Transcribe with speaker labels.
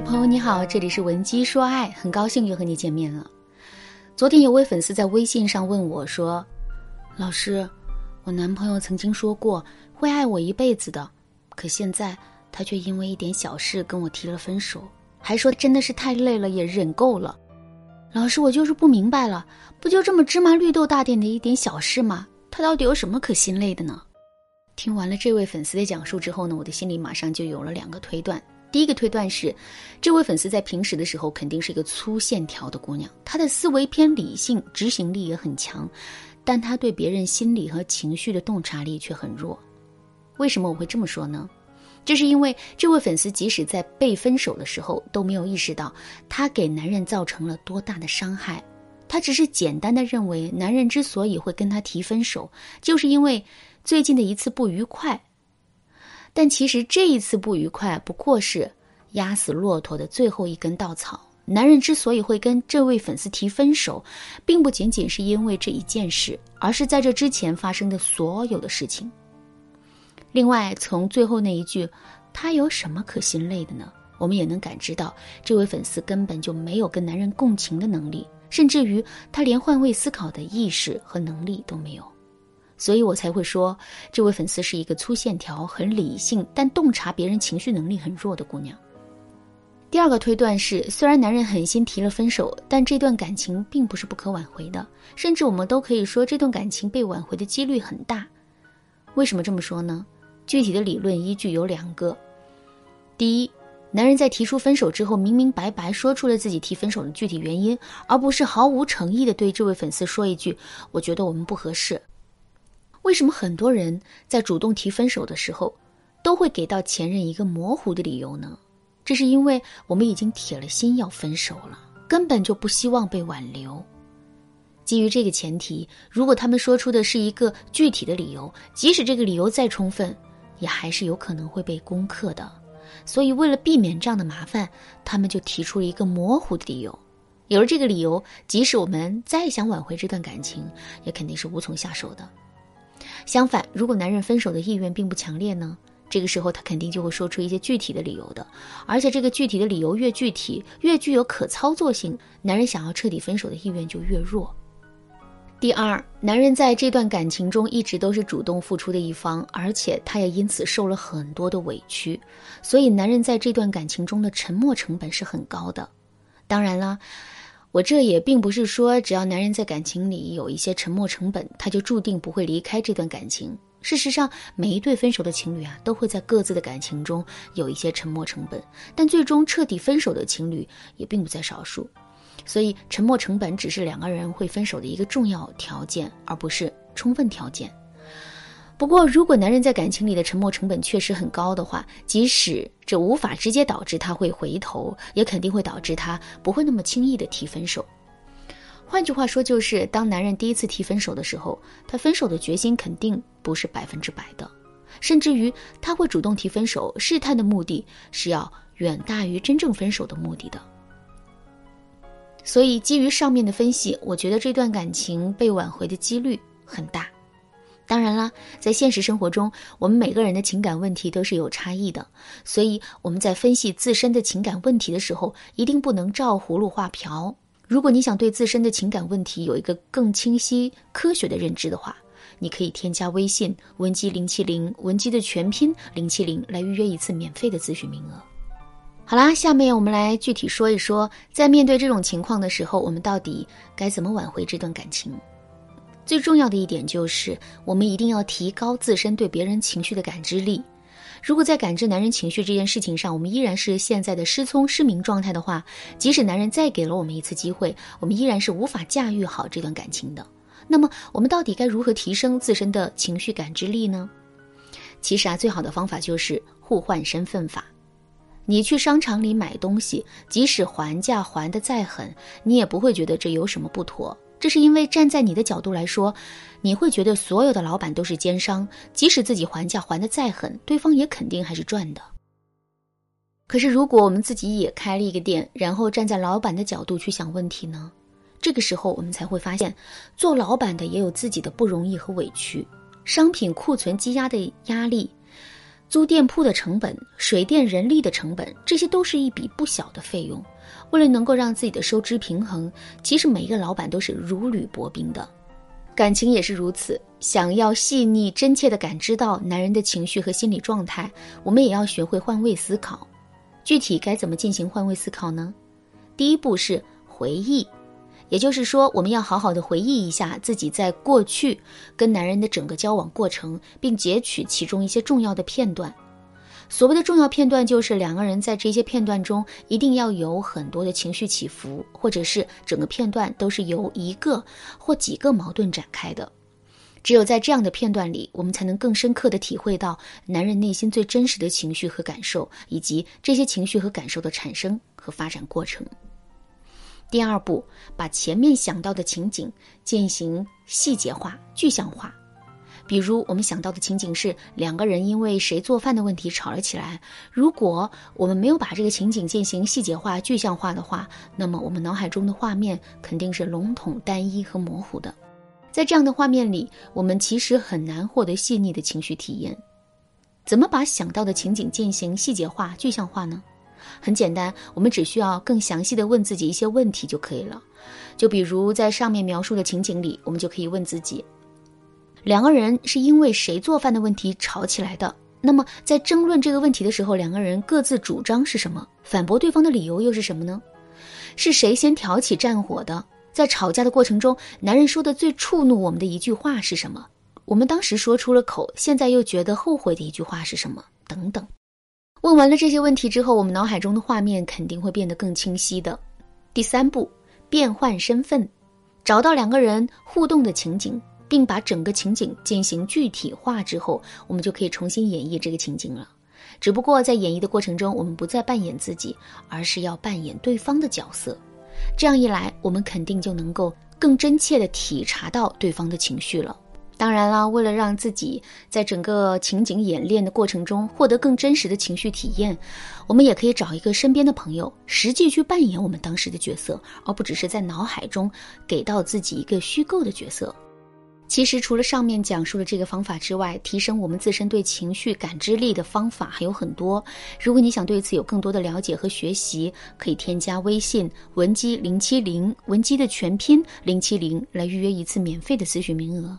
Speaker 1: 朋友你好，这里是文姬说爱，很高兴又和你见面了。昨天有位粉丝在微信上问我说：“老师，我男朋友曾经说过会爱我一辈子的，可现在他却因为一点小事跟我提了分手，还说真的是太累了，也忍够了。老师，我就是不明白了，不就这么芝麻绿豆大点的一点小事吗？他到底有什么可心累的呢？”听完了这位粉丝的讲述之后呢，我的心里马上就有了两个推断。第一个推断是，这位粉丝在平时的时候肯定是一个粗线条的姑娘，她的思维偏理性，执行力也很强，但她对别人心理和情绪的洞察力却很弱。为什么我会这么说呢？这是因为这位粉丝即使在被分手的时候都没有意识到她给男人造成了多大的伤害，她只是简单的认为男人之所以会跟她提分手，就是因为最近的一次不愉快。但其实这一次不愉快不过是压死骆驼的最后一根稻草。男人之所以会跟这位粉丝提分手，并不仅仅是因为这一件事，而是在这之前发生的所有的事情。另外，从最后那一句“他有什么可心累的呢？”我们也能感知到，这位粉丝根本就没有跟男人共情的能力，甚至于他连换位思考的意识和能力都没有。所以我才会说，这位粉丝是一个粗线条、很理性，但洞察别人情绪能力很弱的姑娘。第二个推断是，虽然男人狠心提了分手，但这段感情并不是不可挽回的，甚至我们都可以说，这段感情被挽回的几率很大。为什么这么说呢？具体的理论依据有两个：第一，男人在提出分手之后，明明白白说出了自己提分手的具体原因，而不是毫无诚意的对这位粉丝说一句“我觉得我们不合适”。为什么很多人在主动提分手的时候，都会给到前任一个模糊的理由呢？这是因为我们已经铁了心要分手了，根本就不希望被挽留。基于这个前提，如果他们说出的是一个具体的理由，即使这个理由再充分，也还是有可能会被攻克的。所以，为了避免这样的麻烦，他们就提出了一个模糊的理由。有了这个理由，即使我们再想挽回这段感情，也肯定是无从下手的。相反，如果男人分手的意愿并不强烈呢？这个时候他肯定就会说出一些具体的理由的，而且这个具体的理由越具体，越具有可操作性，男人想要彻底分手的意愿就越弱。第二，男人在这段感情中一直都是主动付出的一方，而且他也因此受了很多的委屈，所以男人在这段感情中的沉默成本是很高的。当然了。我这也并不是说，只要男人在感情里有一些沉默成本，他就注定不会离开这段感情。事实上，每一对分手的情侣啊，都会在各自的感情中有一些沉默成本，但最终彻底分手的情侣也并不在少数。所以，沉默成本只是两个人会分手的一个重要条件，而不是充分条件。不过，如果男人在感情里的沉默成本确实很高的话，即使这无法直接导致他会回头，也肯定会导致他不会那么轻易的提分手。换句话说，就是当男人第一次提分手的时候，他分手的决心肯定不是百分之百的，甚至于他会主动提分手，试探的目的是要远大于真正分手的目的的。所以，基于上面的分析，我觉得这段感情被挽回的几率很大。当然啦，在现实生活中，我们每个人的情感问题都是有差异的，所以我们在分析自身的情感问题的时候，一定不能照葫芦画瓢。如果你想对自身的情感问题有一个更清晰、科学的认知的话，你可以添加微信文姬零七零，文姬的全拼零七零，来预约一次免费的咨询名额。好啦，下面我们来具体说一说，在面对这种情况的时候，我们到底该怎么挽回这段感情。最重要的一点就是，我们一定要提高自身对别人情绪的感知力。如果在感知男人情绪这件事情上，我们依然是现在的失聪失明状态的话，即使男人再给了我们一次机会，我们依然是无法驾驭好这段感情的。那么，我们到底该如何提升自身的情绪感知力呢？其实啊，最好的方法就是互换身份法。你去商场里买东西，即使还价还的再狠，你也不会觉得这有什么不妥。这是因为站在你的角度来说，你会觉得所有的老板都是奸商，即使自己还价还的再狠，对方也肯定还是赚的。可是如果我们自己也开了一个店，然后站在老板的角度去想问题呢？这个时候我们才会发现，做老板的也有自己的不容易和委屈，商品库存积压的压力，租店铺的成本、水电人力的成本，这些都是一笔不小的费用。为了能够让自己的收支平衡，其实每一个老板都是如履薄冰的。感情也是如此，想要细腻真切地感知到男人的情绪和心理状态，我们也要学会换位思考。具体该怎么进行换位思考呢？第一步是回忆，也就是说，我们要好好的回忆一下自己在过去跟男人的整个交往过程，并截取其中一些重要的片段。所谓的重要片段，就是两个人在这些片段中一定要有很多的情绪起伏，或者是整个片段都是由一个或几个矛盾展开的。只有在这样的片段里，我们才能更深刻地体会到男人内心最真实的情绪和感受，以及这些情绪和感受的产生和发展过程。第二步，把前面想到的情景进行细节化、具象化。比如，我们想到的情景是两个人因为谁做饭的问题吵了起来。如果我们没有把这个情景进行细节化、具象化的话，那么我们脑海中的画面肯定是笼统、单一和模糊的。在这样的画面里，我们其实很难获得细腻的情绪体验。怎么把想到的情景进行细节化、具象化呢？很简单，我们只需要更详细的问自己一些问题就可以了。就比如在上面描述的情景里，我们就可以问自己：两个人是因为谁做饭的问题吵起来的？那么在争论这个问题的时候，两个人各自主张是什么？反驳对方的理由又是什么呢？是谁先挑起战火的？在吵架的过程中，男人说的最触怒我们的一句话是什么？我们当时说出了口，现在又觉得后悔的一句话是什么？等等。问完了这些问题之后，我们脑海中的画面肯定会变得更清晰的。第三步，变换身份，找到两个人互动的情景，并把整个情景进行具体化之后，我们就可以重新演绎这个情景了。只不过在演绎的过程中，我们不再扮演自己，而是要扮演对方的角色。这样一来，我们肯定就能够更真切地体察到对方的情绪了。当然啦，为了让自己在整个情景演练的过程中获得更真实的情绪体验，我们也可以找一个身边的朋友，实际去扮演我们当时的角色，而不只是在脑海中给到自己一个虚构的角色。其实，除了上面讲述的这个方法之外，提升我们自身对情绪感知力的方法还有很多。如果你想对此有更多的了解和学习，可以添加微信文姬零七零，文姬的全拼零七零，来预约一次免费的咨询名额。